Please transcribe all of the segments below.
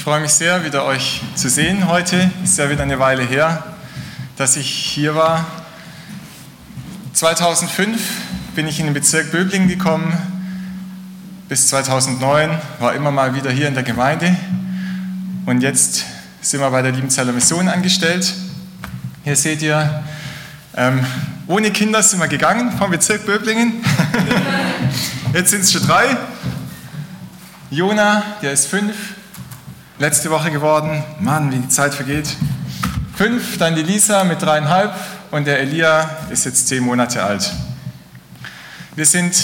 Ich freue mich sehr, wieder euch zu sehen heute. Ist ja wieder eine Weile her, dass ich hier war. 2005 bin ich in den Bezirk Böblingen gekommen. Bis 2009 war immer mal wieder hier in der Gemeinde. Und jetzt sind wir bei der Liebenzeller Mission angestellt. Hier seht ihr, ähm, ohne Kinder sind wir gegangen vom Bezirk Böblingen. Jetzt sind es schon drei. Jona, der ist fünf, letzte Woche geworden. Mann, wie die Zeit vergeht. Fünf, dann die Lisa mit dreieinhalb und der Elia ist jetzt zehn Monate alt. Wir sind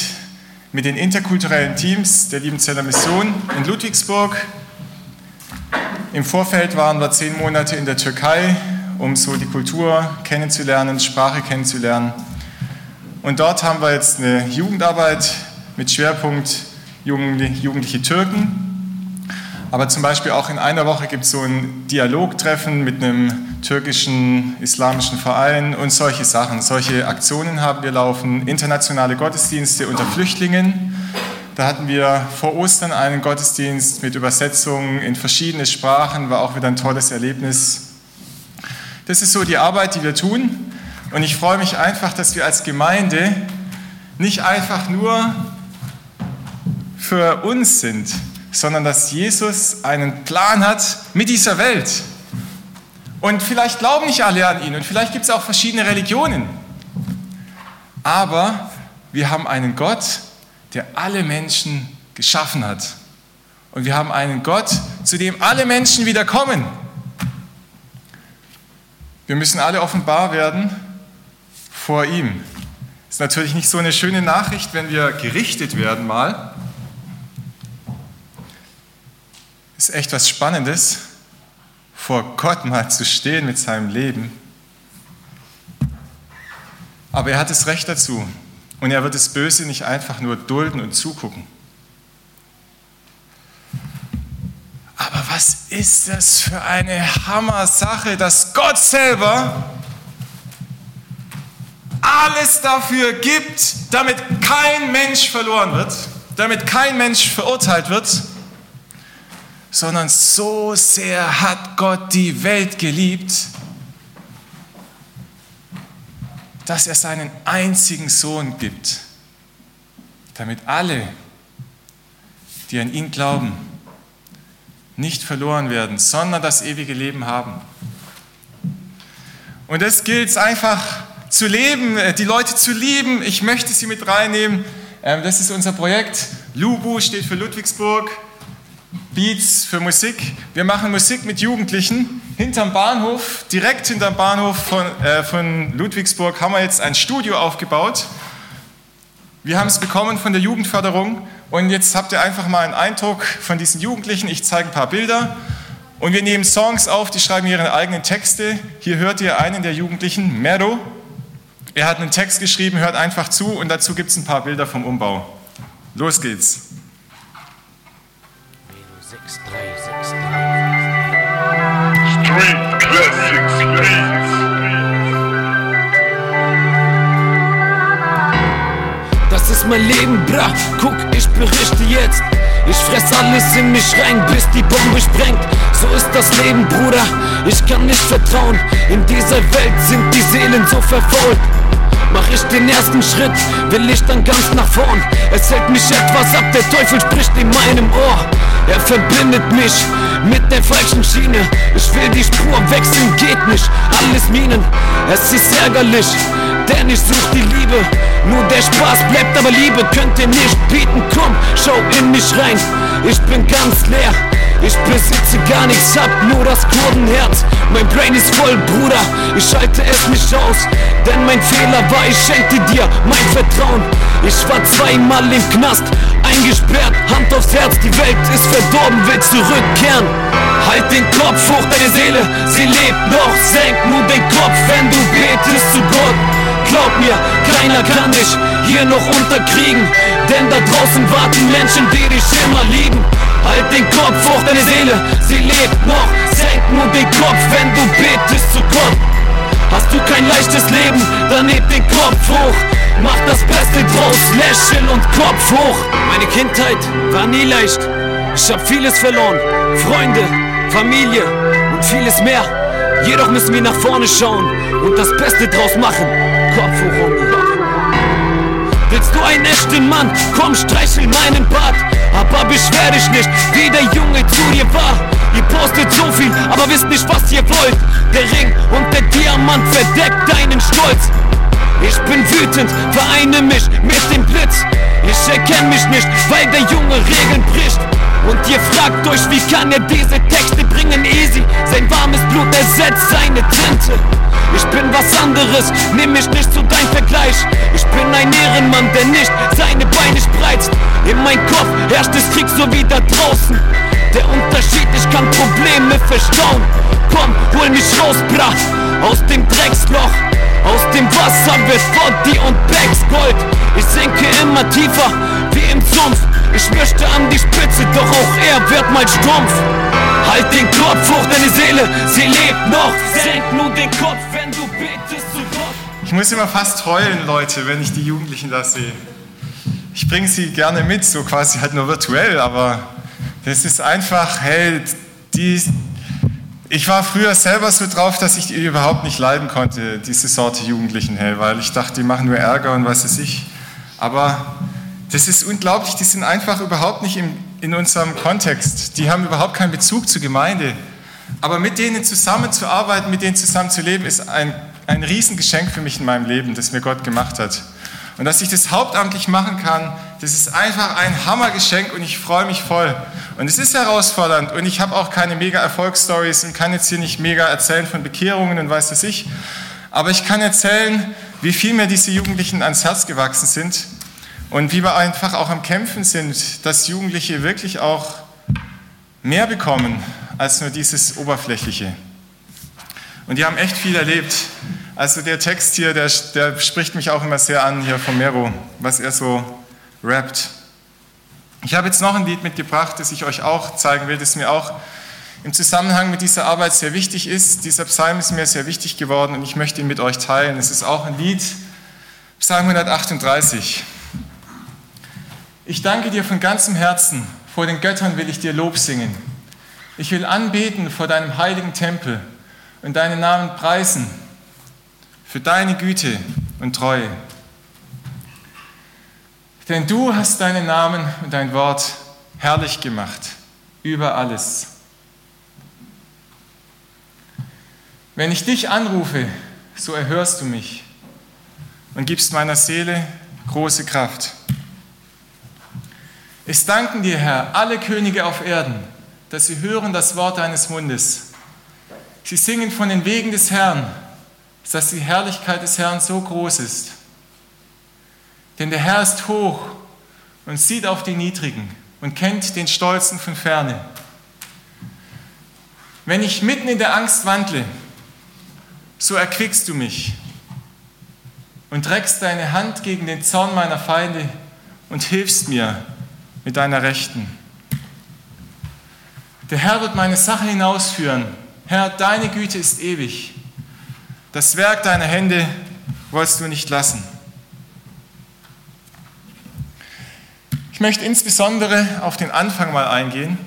mit den interkulturellen Teams der Liebenzeller Mission in Ludwigsburg. Im Vorfeld waren wir zehn Monate in der Türkei um so die Kultur kennenzulernen, Sprache kennenzulernen. Und dort haben wir jetzt eine Jugendarbeit mit Schwerpunkt jugendliche Türken. Aber zum Beispiel auch in einer Woche gibt es so ein Dialogtreffen mit einem türkischen islamischen Verein und solche Sachen. Solche Aktionen haben wir laufen. Internationale Gottesdienste unter Flüchtlingen. Da hatten wir vor Ostern einen Gottesdienst mit Übersetzungen in verschiedene Sprachen, war auch wieder ein tolles Erlebnis. Das ist so die Arbeit, die wir tun. Und ich freue mich einfach, dass wir als Gemeinde nicht einfach nur für uns sind, sondern dass Jesus einen Plan hat mit dieser Welt. Und vielleicht glauben nicht alle an ihn und vielleicht gibt es auch verschiedene Religionen. Aber wir haben einen Gott, der alle Menschen geschaffen hat. Und wir haben einen Gott, zu dem alle Menschen wieder kommen. Wir müssen alle offenbar werden vor ihm. Ist natürlich nicht so eine schöne Nachricht, wenn wir gerichtet werden mal. Ist echt was Spannendes, vor Gott mal zu stehen mit seinem Leben. Aber er hat das Recht dazu und er wird das Böse nicht einfach nur dulden und zugucken. Aber was ist das für eine Hammer-Sache, dass Gott selber alles dafür gibt, damit kein Mensch verloren wird, damit kein Mensch verurteilt wird, sondern so sehr hat Gott die Welt geliebt, dass er seinen einzigen Sohn gibt, damit alle, die an ihn glauben, nicht verloren werden, sondern das ewige Leben haben. Und das gilt es einfach zu leben, äh, die Leute zu lieben. Ich möchte sie mit reinnehmen. Ähm, das ist unser Projekt. Lubu steht für Ludwigsburg, Beats für Musik. Wir machen Musik mit Jugendlichen. Hinterm Bahnhof, direkt hinterm Bahnhof von, äh, von Ludwigsburg, haben wir jetzt ein Studio aufgebaut. Wir haben es bekommen von der Jugendförderung und jetzt habt ihr einfach mal einen Eindruck von diesen Jugendlichen. Ich zeige ein paar Bilder und wir nehmen Songs auf, die schreiben ihre eigenen Texte. Hier hört ihr einen der Jugendlichen, Mero. Er hat einen Text geschrieben, hört einfach zu und dazu gibt es ein paar Bilder vom Umbau. Los geht's. Street Classics, mein Leben, bra. Guck, ich berichte jetzt. Ich fress alles in mich rein, bis die Bombe sprengt. So ist das Leben, Bruder. Ich kann nicht vertrauen. In dieser Welt sind die Seelen so verfault. Mach ich den ersten Schritt, will ich dann ganz nach vorn. Es hält mich etwas ab, der Teufel spricht in meinem Ohr. Er verbindet mich mit der falschen Schiene. Ich will die Spur wechseln, geht nicht. Alles Minen, es ist ärgerlich, denn ich such die Liebe. Nur der Spaß bleibt, aber Liebe könnt ihr nicht bieten. Komm, schau in mich rein, ich bin ganz leer. Ich besitze gar nichts, hab nur das Kurdenherz. Mein Brain ist voll, Bruder, ich schalte es nicht aus. Denn mein Fehler war, ich schenkte dir mein Vertrauen. Ich war zweimal im Knast, eingesperrt, Hand aufs Herz, die Welt ist verdorben, will zurückkehren. Halt den Kopf hoch, deine Seele, sie lebt noch. Senk nur den Kopf, wenn du betest zu Gott. Glaub mir, keiner kann dich hier noch unterkriegen. Denn da draußen warten Menschen, die dich immer lieben. Halt den Kopf hoch, deine Seele, sie lebt noch. Senk nur den Kopf, wenn du betest zu Gott. Hast du kein leichtes Leben, dann heb den Kopf hoch. Mach das Beste draus, lächeln und Kopf hoch. Meine Kindheit war nie leicht. Ich hab vieles verloren, Freunde, Familie und vieles mehr. Jedoch müssen wir nach vorne schauen und das Beste draus machen. Kopf hoch, Homie. Willst du einen echten Mann? Komm, streichel meinen Bart. Aber beschwer dich nicht, wie der Junge zu dir war. Ihr postet so viel, aber wisst nicht, was ihr wollt. Der Ring und der Diamant verdeckt deinen Stolz. Ich bin wütend, vereine mich mit dem Blitz. Ich erkenne mich nicht, weil der Junge Regeln bricht. Und ihr fragt euch, wie kann er diese Texte bringen? Easy, sein warmes Blut ersetzt seine Tinte. Ich bin was anderes, nimm mich nicht zu dein Vergleich. Ich bin ein Ehrenmann, der nicht seine Beine spreizt. In mein Kopf herrscht es Krieg so wie da draußen. Der Unterschied, ich kann Probleme verstauen. Komm, hol mich raus, bra, aus dem Drecksloch. Aus dem Wasser wird Body und Bags Gold. Ich sinke immer tiefer, wie im Sumpf. Ich möchte an die Spitze, doch auch er wird mal stumpf. Halt den Kopf hoch, deine Seele, sie lebt noch. Senk nur den Kopf, wenn du betest zu Gott. Ich muss immer fast heulen, Leute, wenn ich die Jugendlichen da sehe. Ich bringe sie gerne mit, so quasi halt nur virtuell, aber das ist einfach, hey, die, ich war früher selber so drauf, dass ich die überhaupt nicht leiden konnte, diese Sorte Jugendlichen, hey, weil ich dachte, die machen nur Ärger und was weiß ich. Aber das ist unglaublich, die sind einfach überhaupt nicht im, in unserem Kontext. Die haben überhaupt keinen Bezug zur Gemeinde. Aber mit denen zusammenzuarbeiten, mit denen zusammenzuleben, ist ein, ein Riesengeschenk für mich in meinem Leben, das mir Gott gemacht hat. Und dass ich das hauptamtlich machen kann, das ist einfach ein Hammergeschenk und ich freue mich voll. Und es ist herausfordernd und ich habe auch keine mega Erfolgsstories und kann jetzt hier nicht mega erzählen von Bekehrungen und weiß das ich. Aber ich kann erzählen, wie viel mir diese Jugendlichen ans Herz gewachsen sind und wie wir einfach auch am Kämpfen sind, dass Jugendliche wirklich auch mehr bekommen als nur dieses Oberflächliche. Und die haben echt viel erlebt. Also der Text hier, der, der spricht mich auch immer sehr an hier von Mero, was er so rappt. Ich habe jetzt noch ein Lied mitgebracht, das ich euch auch zeigen will, das mir auch im Zusammenhang mit dieser Arbeit sehr wichtig ist. Dieser Psalm ist mir sehr wichtig geworden und ich möchte ihn mit euch teilen. Es ist auch ein Lied, Psalm 138. Ich danke dir von ganzem Herzen, vor den Göttern will ich dir Lob singen. Ich will anbeten vor deinem heiligen Tempel und deinen Namen preisen für deine Güte und Treue. Denn du hast deinen Namen und dein Wort herrlich gemacht über alles. Wenn ich dich anrufe, so erhörst du mich und gibst meiner Seele große Kraft. Es danken dir, Herr, alle Könige auf Erden, dass sie hören das Wort deines Mundes. Sie singen von den Wegen des Herrn, dass die Herrlichkeit des Herrn so groß ist. Denn der Herr ist hoch und sieht auf die Niedrigen und kennt den Stolzen von ferne. Wenn ich mitten in der Angst wandle, so erquickst du mich und reckst deine Hand gegen den Zorn meiner Feinde und hilfst mir mit deiner Rechten. Der Herr wird meine Sache hinausführen. Herr, deine Güte ist ewig. Das Werk deiner Hände wolltest du nicht lassen. Ich möchte insbesondere auf den Anfang mal eingehen.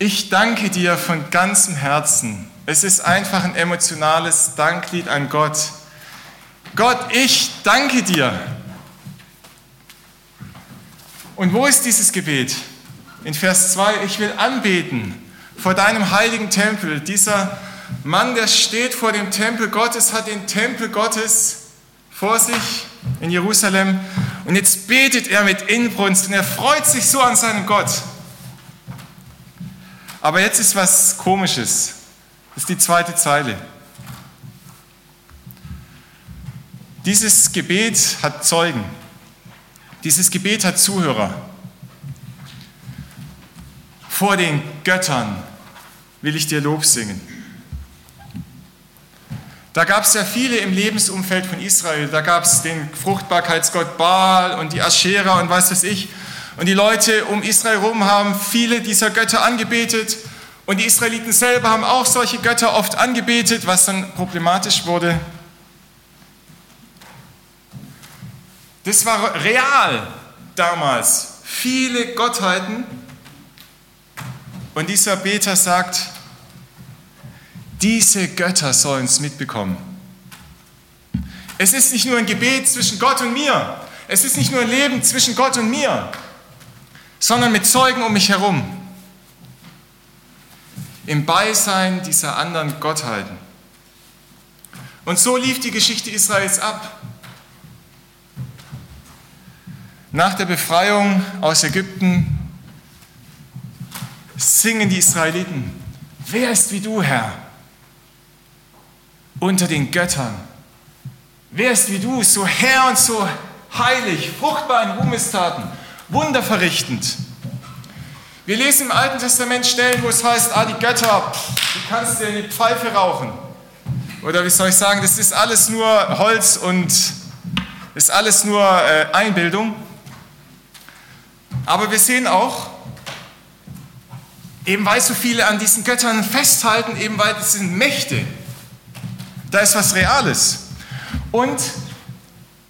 Ich danke dir von ganzem Herzen. Es ist einfach ein emotionales Danklied an Gott. Gott, ich danke dir. Und wo ist dieses Gebet? In Vers 2, ich will anbeten vor deinem heiligen Tempel. Dieser Mann, der steht vor dem Tempel Gottes, hat den Tempel Gottes vor sich in Jerusalem. Und jetzt betet er mit Inbrunst und er freut sich so an seinen Gott. Aber jetzt ist was Komisches. Das ist die zweite Zeile. Dieses Gebet hat Zeugen. Dieses Gebet hat Zuhörer. Vor den Göttern will ich dir Lob singen. Da gab es ja viele im Lebensumfeld von Israel. Da gab es den Fruchtbarkeitsgott Baal und die Aschera und was weiß ich. Und die Leute um Israel herum haben viele dieser Götter angebetet. Und die Israeliten selber haben auch solche Götter oft angebetet, was dann problematisch wurde. Das war real damals viele Gottheiten. Und dieser Beter sagt, diese Götter sollen es mitbekommen. Es ist nicht nur ein Gebet zwischen Gott und mir. Es ist nicht nur ein Leben zwischen Gott und mir, sondern mit Zeugen um mich herum. Im Beisein dieser anderen Gottheiten. Und so lief die Geschichte Israels ab. Nach der Befreiung aus Ägypten singen die Israeliten, wer ist wie du, Herr, unter den Göttern? Wer ist wie du, so Herr und so heilig, fruchtbar in Ruhmestaten, wunderverrichtend? Wir lesen im Alten Testament Stellen, wo es heißt, ah, die Götter, du kannst dir in die Pfeife rauchen. Oder wie soll ich sagen, das ist alles nur Holz und ist alles nur äh, Einbildung. Aber wir sehen auch, eben weil so viele an diesen Göttern festhalten, eben weil es sind Mächte, da ist was Reales. Und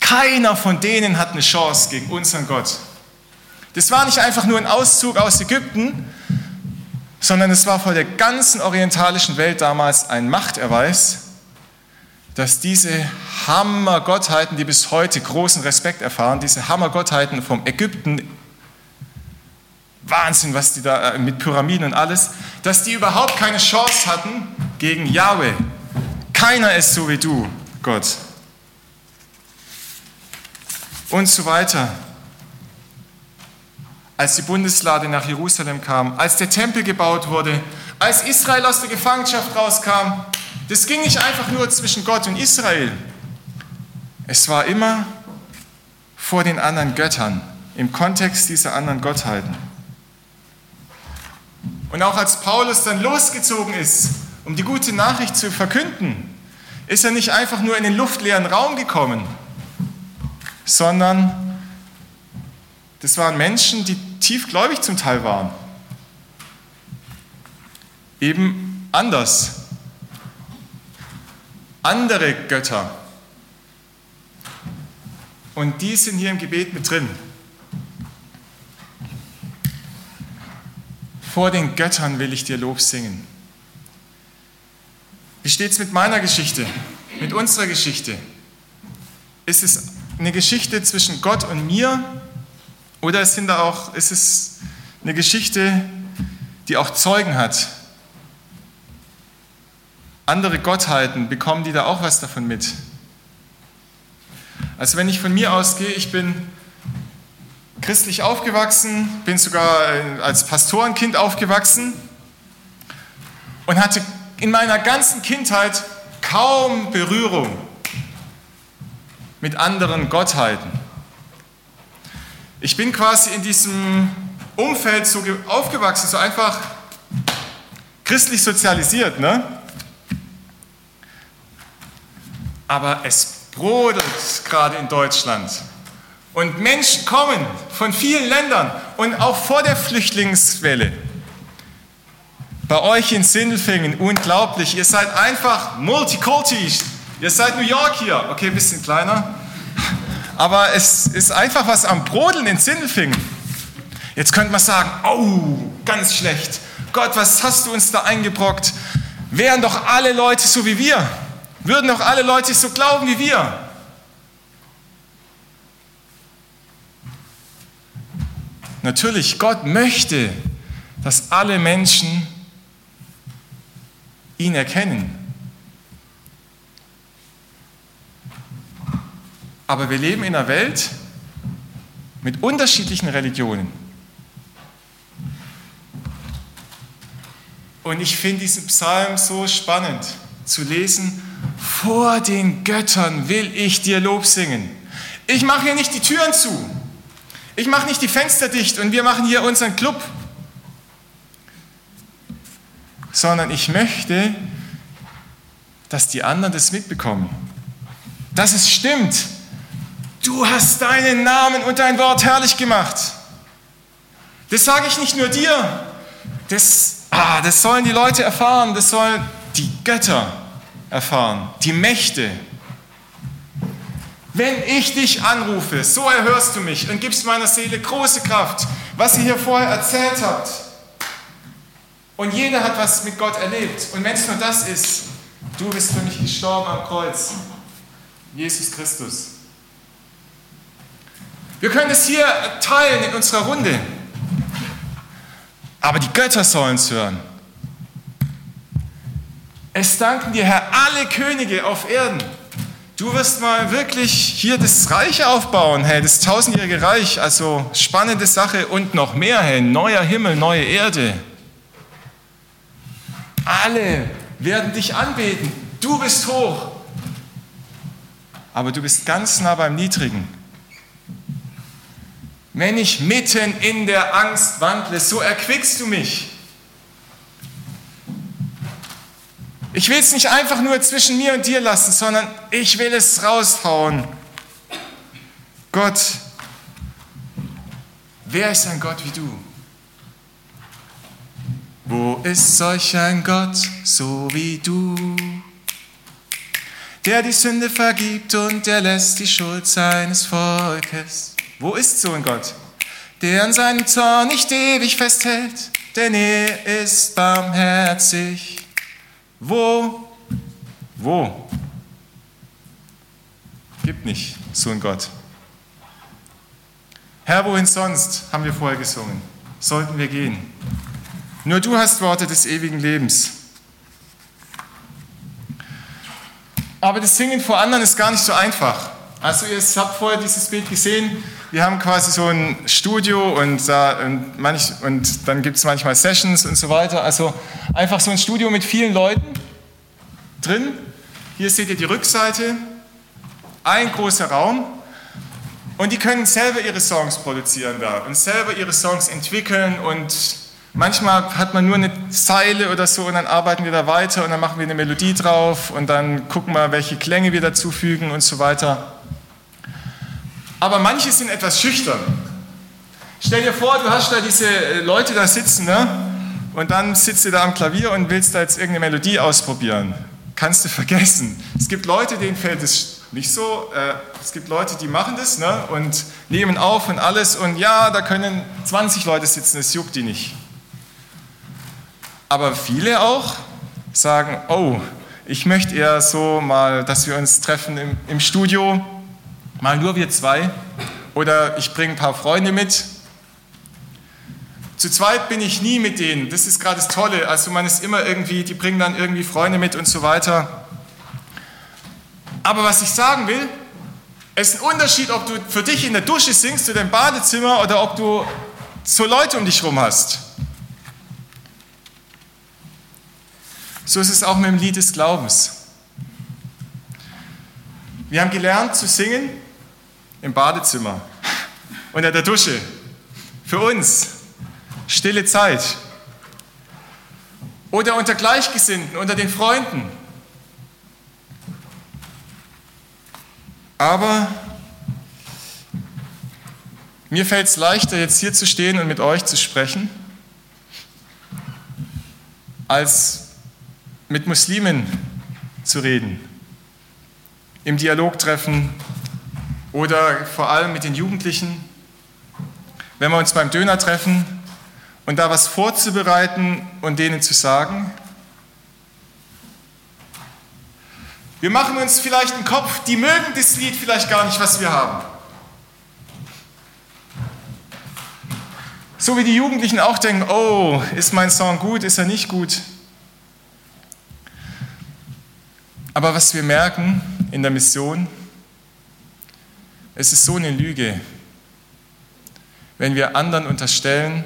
keiner von denen hat eine Chance gegen unseren Gott. Das war nicht einfach nur ein Auszug aus Ägypten, sondern es war vor der ganzen orientalischen Welt damals ein Machterweis, dass diese Hammergottheiten, die bis heute großen Respekt erfahren, diese Hammergottheiten vom Ägypten, Wahnsinn, was die da äh, mit Pyramiden und alles, dass die überhaupt keine Chance hatten gegen Yahweh. Keiner ist so wie du, Gott. Und so weiter als die Bundeslade nach Jerusalem kam, als der Tempel gebaut wurde, als Israel aus der Gefangenschaft rauskam. Das ging nicht einfach nur zwischen Gott und Israel. Es war immer vor den anderen Göttern, im Kontext dieser anderen Gottheiten. Und auch als Paulus dann losgezogen ist, um die gute Nachricht zu verkünden, ist er nicht einfach nur in den luftleeren Raum gekommen, sondern das waren Menschen, die tiefgläubig zum Teil waren. Eben anders. Andere Götter. Und die sind hier im Gebet mit drin. Vor den Göttern will ich dir Lob singen. Wie steht es mit meiner Geschichte, mit unserer Geschichte? Ist es eine Geschichte zwischen Gott und mir oder sind da auch, ist es eine Geschichte, die auch Zeugen hat. Andere Gottheiten, bekommen die da auch was davon mit? Also wenn ich von mir ausgehe, ich bin christlich aufgewachsen, bin sogar äh, als Pastorenkind aufgewachsen und hatte in meiner ganzen Kindheit kaum Berührung mit anderen Gottheiten. Ich bin quasi in diesem Umfeld so aufgewachsen, so einfach christlich sozialisiert, ne? Aber es brodelt gerade in Deutschland. Und Menschen kommen von vielen Ländern und auch vor der Flüchtlingswelle. Bei euch in Sindelfingen, unglaublich, ihr seid einfach Multikulti. Ihr seid New York hier, okay, ein bisschen kleiner aber es ist einfach was am Brodeln in Sindelfingen. Jetzt könnte man sagen, oh, ganz schlecht. Gott, was hast du uns da eingebrockt? Wären doch alle Leute so wie wir? Würden doch alle Leute so glauben wie wir? Natürlich, Gott möchte, dass alle Menschen ihn erkennen. Aber wir leben in einer Welt mit unterschiedlichen Religionen. Und ich finde diesen Psalm so spannend zu lesen. Vor den Göttern will ich dir Lob singen. Ich mache hier nicht die Türen zu. Ich mache nicht die Fenster dicht und wir machen hier unseren Club. Sondern ich möchte, dass die anderen das mitbekommen. Dass es stimmt, Du hast deinen Namen und dein Wort herrlich gemacht. Das sage ich nicht nur dir. Das, ah, das sollen die Leute erfahren. Das sollen die Götter erfahren. Die Mächte. Wenn ich dich anrufe, so erhörst du mich und gibst meiner Seele große Kraft, was ihr hier vorher erzählt habt. Und jeder hat was mit Gott erlebt. Und wenn es nur das ist, du bist für mich gestorben am Kreuz. Jesus Christus. Wir können es hier teilen in unserer Runde. Aber die Götter sollen es hören. Es danken dir, Herr, alle Könige auf Erden. Du wirst mal wirklich hier das Reich aufbauen, hey, das tausendjährige Reich. Also spannende Sache und noch mehr, hey, neuer Himmel, neue Erde. Alle werden dich anbeten. Du bist hoch. Aber du bist ganz nah beim Niedrigen. Wenn ich mitten in der Angst wandle, so erquickst du mich. Ich will es nicht einfach nur zwischen mir und dir lassen, sondern ich will es raushauen. Gott, wer ist ein Gott wie du? Wo ist solch ein Gott so wie du? Der die Sünde vergibt und der lässt die Schuld seines Volkes wo ist so ein Gott, der an seinem Zorn nicht ewig festhält, denn er ist barmherzig? Wo? Wo? Gibt nicht so ein Gott. Herr, wohin sonst, haben wir vorher gesungen, sollten wir gehen. Nur du hast Worte des ewigen Lebens. Aber das Singen vor anderen ist gar nicht so einfach. Also ihr habt vorher dieses Bild gesehen, wir haben quasi so ein Studio und, da, und, manch, und dann gibt es manchmal Sessions und so weiter. Also einfach so ein Studio mit vielen Leuten drin. Hier seht ihr die Rückseite, ein großer Raum und die können selber ihre Songs produzieren da und selber ihre Songs entwickeln und manchmal hat man nur eine Zeile oder so und dann arbeiten wir da weiter und dann machen wir eine Melodie drauf und dann gucken wir, welche Klänge wir dazufügen und so weiter. Aber manche sind etwas schüchtern. Stell dir vor, du hast da diese äh, Leute da sitzen, ne? Und dann sitzt du da am Klavier und willst da jetzt irgendeine Melodie ausprobieren. Kannst du vergessen. Es gibt Leute, denen fällt es nicht so. Äh, es gibt Leute, die machen das ne? und nehmen auf und alles. Und ja, da können 20 Leute sitzen, es juckt die nicht. Aber viele auch sagen, oh, ich möchte eher so mal, dass wir uns treffen im, im Studio Mal nur wir zwei oder ich bringe ein paar Freunde mit. Zu zweit bin ich nie mit denen. Das ist gerade das Tolle. Also man ist immer irgendwie, die bringen dann irgendwie Freunde mit und so weiter. Aber was ich sagen will, es ist ein Unterschied, ob du für dich in der Dusche singst oder im Badezimmer oder ob du so Leute um dich herum hast. So ist es auch mit dem Lied des Glaubens. Wir haben gelernt zu singen im Badezimmer, unter der Dusche. Für uns stille Zeit. Oder unter Gleichgesinnten, unter den Freunden. Aber mir fällt es leichter, jetzt hier zu stehen und mit euch zu sprechen, als mit Muslimen zu reden, im Dialog treffen, oder vor allem mit den Jugendlichen, wenn wir uns beim Döner treffen und da was vorzubereiten und denen zu sagen. Wir machen uns vielleicht einen Kopf, die mögen das Lied vielleicht gar nicht, was wir haben. So wie die Jugendlichen auch denken, oh, ist mein Song gut, ist er nicht gut. Aber was wir merken in der Mission, es ist so eine Lüge, wenn wir anderen unterstellen,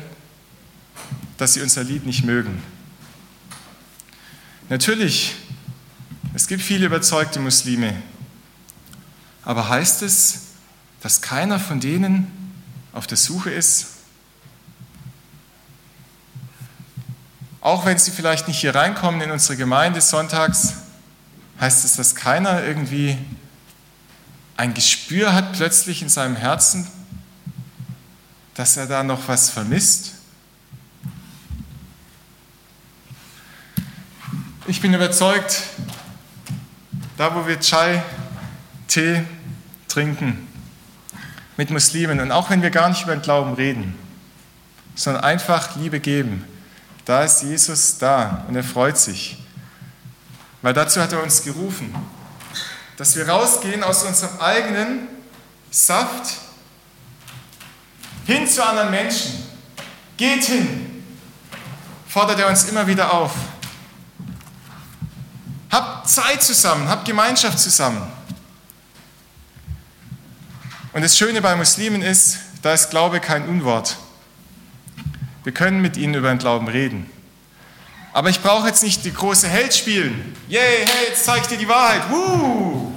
dass sie unser Lied nicht mögen. Natürlich, es gibt viele überzeugte Muslime, aber heißt es, dass keiner von denen auf der Suche ist? Auch wenn sie vielleicht nicht hier reinkommen in unsere Gemeinde sonntags, heißt es, dass keiner irgendwie ein Gespür hat plötzlich in seinem Herzen, dass er da noch was vermisst? Ich bin überzeugt, da wo wir Chai, Tee trinken mit Muslimen und auch wenn wir gar nicht über den Glauben reden, sondern einfach Liebe geben, da ist Jesus da und er freut sich. Weil dazu hat er uns gerufen, dass wir rausgehen aus unserem eigenen Saft hin zu anderen Menschen. Geht hin, fordert er uns immer wieder auf. Habt Zeit zusammen, habt Gemeinschaft zusammen. Und das Schöne bei Muslimen ist, da ist Glaube kein Unwort. Wir können mit ihnen über den Glauben reden. Aber ich brauche jetzt nicht die große Held spielen. Yay, hey, jetzt zeige ich dir die Wahrheit. Woo!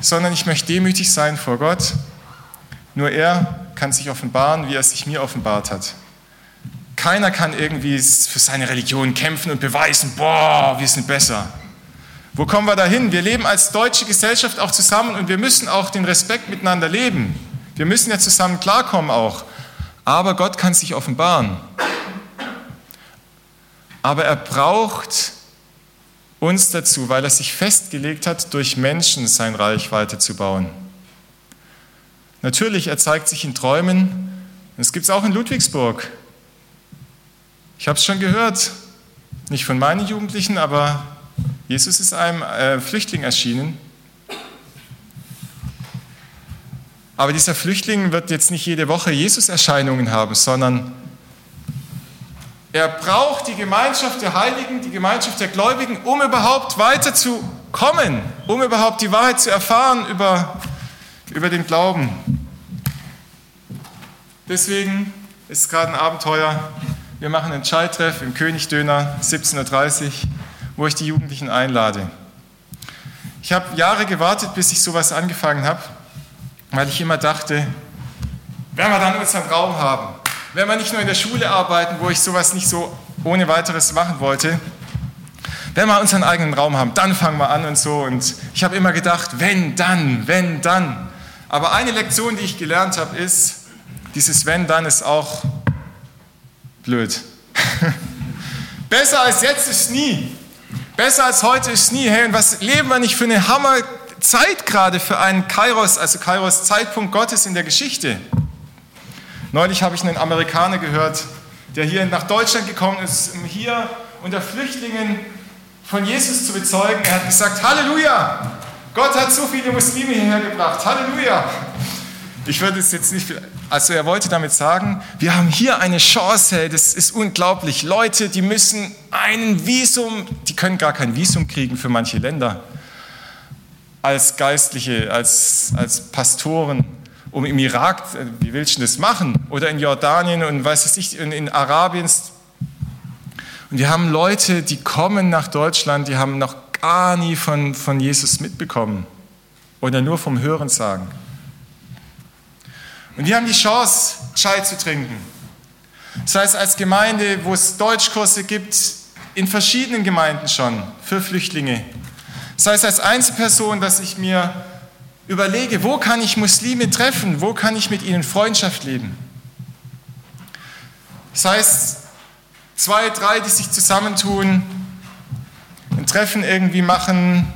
Sondern ich möchte demütig sein vor Gott. Nur er kann sich offenbaren, wie er sich mir offenbart hat. Keiner kann irgendwie für seine Religion kämpfen und beweisen, boah, wir sind besser. Wo kommen wir dahin? Wir leben als deutsche Gesellschaft auch zusammen und wir müssen auch den Respekt miteinander leben. Wir müssen ja zusammen klarkommen auch. Aber Gott kann sich offenbaren. Aber er braucht uns dazu, weil er sich festgelegt hat, durch Menschen sein Reich weiterzubauen. Natürlich, er zeigt sich in Träumen. Das gibt es auch in Ludwigsburg. Ich habe es schon gehört, nicht von meinen Jugendlichen, aber Jesus ist einem äh, Flüchtling erschienen. Aber dieser Flüchtling wird jetzt nicht jede Woche Jesus-Erscheinungen haben, sondern er braucht die Gemeinschaft der Heiligen, die Gemeinschaft der Gläubigen, um überhaupt weiterzukommen, um überhaupt die Wahrheit zu erfahren über, über den Glauben. Deswegen ist es gerade ein Abenteuer, wir machen einen Chai-Treff im Königdöner 17.30 Uhr, wo ich die Jugendlichen einlade. Ich habe Jahre gewartet, bis ich sowas angefangen habe, weil ich immer dachte, wenn wir dann unseren Raum haben, wenn wir nicht nur in der Schule arbeiten, wo ich sowas nicht so ohne weiteres machen wollte, wenn wir unseren eigenen Raum haben, dann fangen wir an und so. Und ich habe immer gedacht, wenn, dann, wenn, dann. Aber eine Lektion, die ich gelernt habe, ist, dieses wenn, dann ist auch blöd. Besser als jetzt ist nie. Besser als heute ist nie. Hey, und was leben wir nicht für eine Hammerzeit gerade für einen Kairos, also Kairos Zeitpunkt Gottes in der Geschichte? Neulich habe ich einen Amerikaner gehört, der hier nach Deutschland gekommen ist, um hier unter Flüchtlingen von Jesus zu bezeugen. Er hat gesagt, Halleluja, Gott hat so viele Muslime hierher gebracht. Halleluja. Ich würde es jetzt nicht, also er wollte damit sagen, wir haben hier eine Chance, das ist unglaublich. Leute, die müssen ein Visum, die können gar kein Visum kriegen für manche Länder. Als Geistliche, als, als Pastoren, um im Irak, wie willst du das machen? Oder in Jordanien und weiß es nicht, in, in Arabien. Und wir haben Leute, die kommen nach Deutschland, die haben noch gar nie von, von Jesus mitbekommen oder nur vom Hören sagen. Und wir haben die Chance, Chai zu trinken. Das heißt, als Gemeinde, wo es Deutschkurse gibt, in verschiedenen Gemeinden schon für Flüchtlinge. Das heißt, als Einzelperson, dass ich mir überlege, wo kann ich Muslime treffen, wo kann ich mit ihnen Freundschaft leben. Das heißt, zwei, drei, die sich zusammentun, ein Treffen irgendwie machen,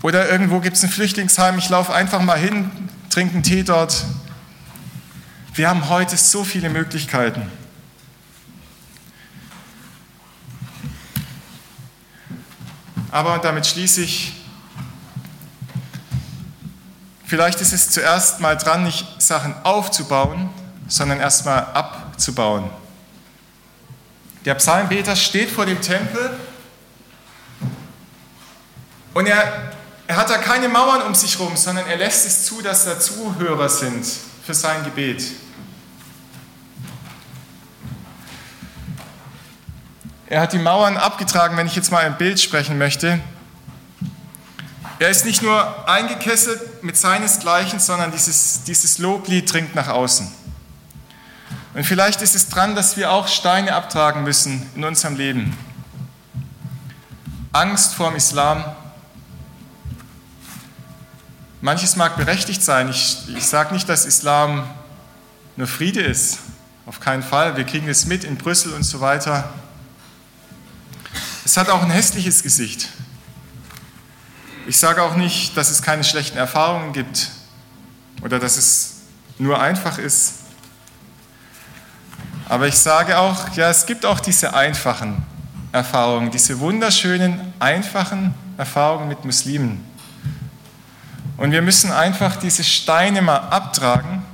oder irgendwo gibt es ein Flüchtlingsheim, ich laufe einfach mal hin, trinken Tee dort. Wir haben heute so viele Möglichkeiten. Aber, damit schließe ich, vielleicht ist es zuerst mal dran, nicht Sachen aufzubauen, sondern erstmal abzubauen. Der Psalmbeter steht vor dem Tempel und er er hat da keine Mauern um sich herum, sondern er lässt es zu, dass da Zuhörer sind für sein Gebet. Er hat die Mauern abgetragen, wenn ich jetzt mal ein Bild sprechen möchte. Er ist nicht nur eingekesselt mit seinesgleichen, sondern dieses, dieses Loblied dringt nach außen. Und vielleicht ist es dran, dass wir auch Steine abtragen müssen in unserem Leben. Angst vor dem Islam, Manches mag berechtigt sein. Ich, ich sage nicht, dass Islam nur Friede ist. Auf keinen Fall. Wir kriegen es mit in Brüssel und so weiter. Es hat auch ein hässliches Gesicht. Ich sage auch nicht, dass es keine schlechten Erfahrungen gibt oder dass es nur einfach ist. Aber ich sage auch, ja, es gibt auch diese einfachen Erfahrungen, diese wunderschönen, einfachen Erfahrungen mit Muslimen. Und wir müssen einfach diese Steine mal abtragen.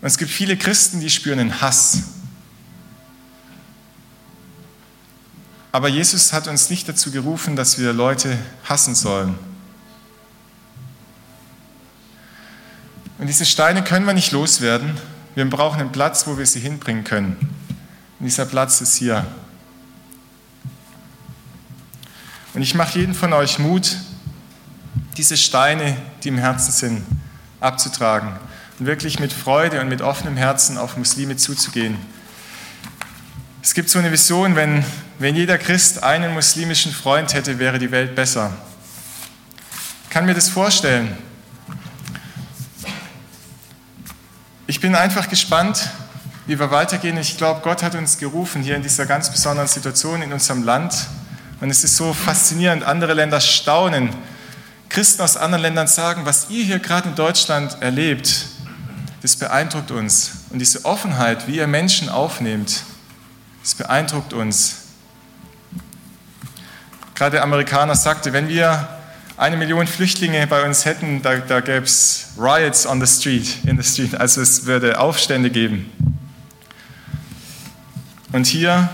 Und es gibt viele Christen, die spüren einen Hass. Aber Jesus hat uns nicht dazu gerufen, dass wir Leute hassen sollen. Und diese Steine können wir nicht loswerden. Wir brauchen einen Platz, wo wir sie hinbringen können. Und dieser Platz ist hier. Und ich mache jeden von euch Mut, diese Steine, die im Herzen sind, abzutragen und wirklich mit Freude und mit offenem Herzen auf Muslime zuzugehen. Es gibt so eine Vision, wenn, wenn jeder Christ einen muslimischen Freund hätte, wäre die Welt besser. Ich kann mir das vorstellen. Ich bin einfach gespannt, wie wir weitergehen. Ich glaube, Gott hat uns gerufen hier in dieser ganz besonderen Situation in unserem Land. Und es ist so faszinierend, andere Länder staunen, Christen aus anderen Ländern sagen, was ihr hier gerade in Deutschland erlebt, das beeindruckt uns. Und diese Offenheit, wie ihr Menschen aufnehmt, das beeindruckt uns. Gerade der Amerikaner sagte, wenn wir eine Million Flüchtlinge bei uns hätten, da, da gäbe es Riots on the street, in the street, also es würde Aufstände geben. Und hier,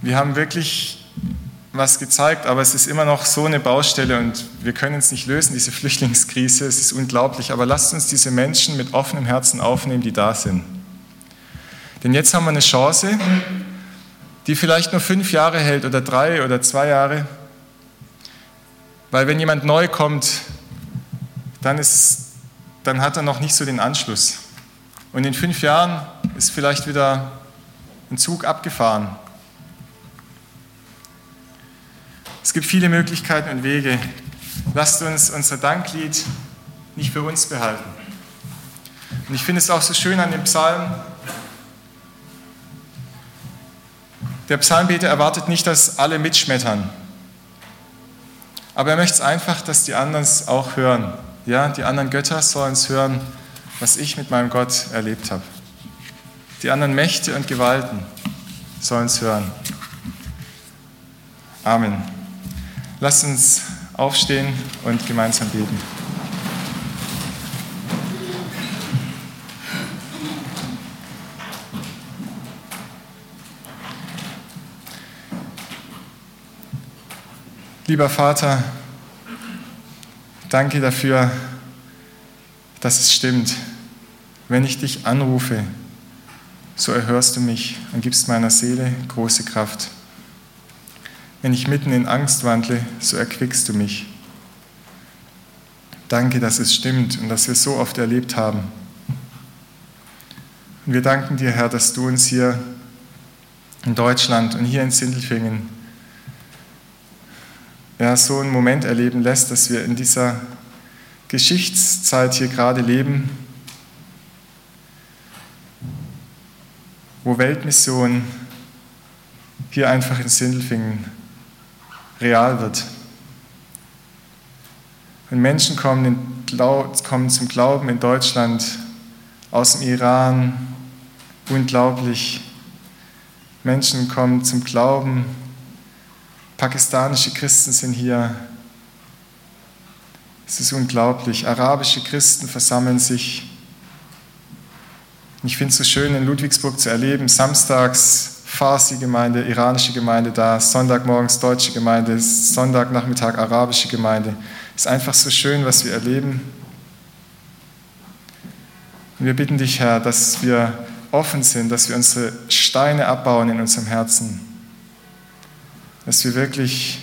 wir haben wirklich was gezeigt, aber es ist immer noch so eine Baustelle und wir können es nicht lösen, diese Flüchtlingskrise. Es ist unglaublich, aber lasst uns diese Menschen mit offenem Herzen aufnehmen, die da sind. Denn jetzt haben wir eine Chance, die vielleicht nur fünf Jahre hält oder drei oder zwei Jahre. Weil wenn jemand neu kommt, dann, ist, dann hat er noch nicht so den Anschluss. Und in fünf Jahren ist vielleicht wieder ein Zug abgefahren Es gibt viele Möglichkeiten und Wege. Lasst uns unser Danklied nicht für uns behalten. Und ich finde es auch so schön an dem Psalm. Der Psalmbeter erwartet nicht, dass alle mitschmettern. Aber er möchte es einfach, dass die anderen es auch hören. Ja, die anderen Götter sollen es hören, was ich mit meinem Gott erlebt habe. Die anderen Mächte und Gewalten sollen es hören. Amen. Lasst uns aufstehen und gemeinsam beten. Lieber Vater, danke dafür, dass es stimmt. Wenn ich dich anrufe, so erhörst du mich und gibst meiner Seele große Kraft. Wenn ich mitten in Angst wandle, so erquickst du mich. Danke, dass es stimmt und dass wir es so oft erlebt haben. Und wir danken dir, Herr, dass du uns hier in Deutschland und hier in Sindelfingen ja, so einen Moment erleben lässt, dass wir in dieser Geschichtszeit hier gerade leben, wo Weltmission hier einfach in Sindelfingen real wird. Und Menschen kommen, kommen zum Glauben in Deutschland, aus dem Iran, unglaublich. Menschen kommen zum Glauben, pakistanische Christen sind hier. Es ist unglaublich. Arabische Christen versammeln sich. Ich finde es so schön, in Ludwigsburg zu erleben, samstags Farsi-Gemeinde, iranische Gemeinde da, Sonntagmorgens deutsche Gemeinde, Sonntagnachmittag arabische Gemeinde. Es ist einfach so schön, was wir erleben. Und wir bitten dich, Herr, dass wir offen sind, dass wir unsere Steine abbauen in unserem Herzen, dass wir wirklich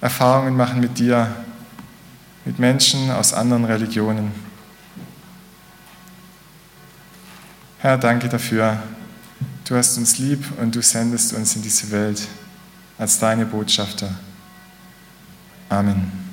Erfahrungen machen mit dir, mit Menschen aus anderen Religionen. Herr, danke dafür. Du hast uns lieb und du sendest uns in diese Welt als deine Botschafter. Amen.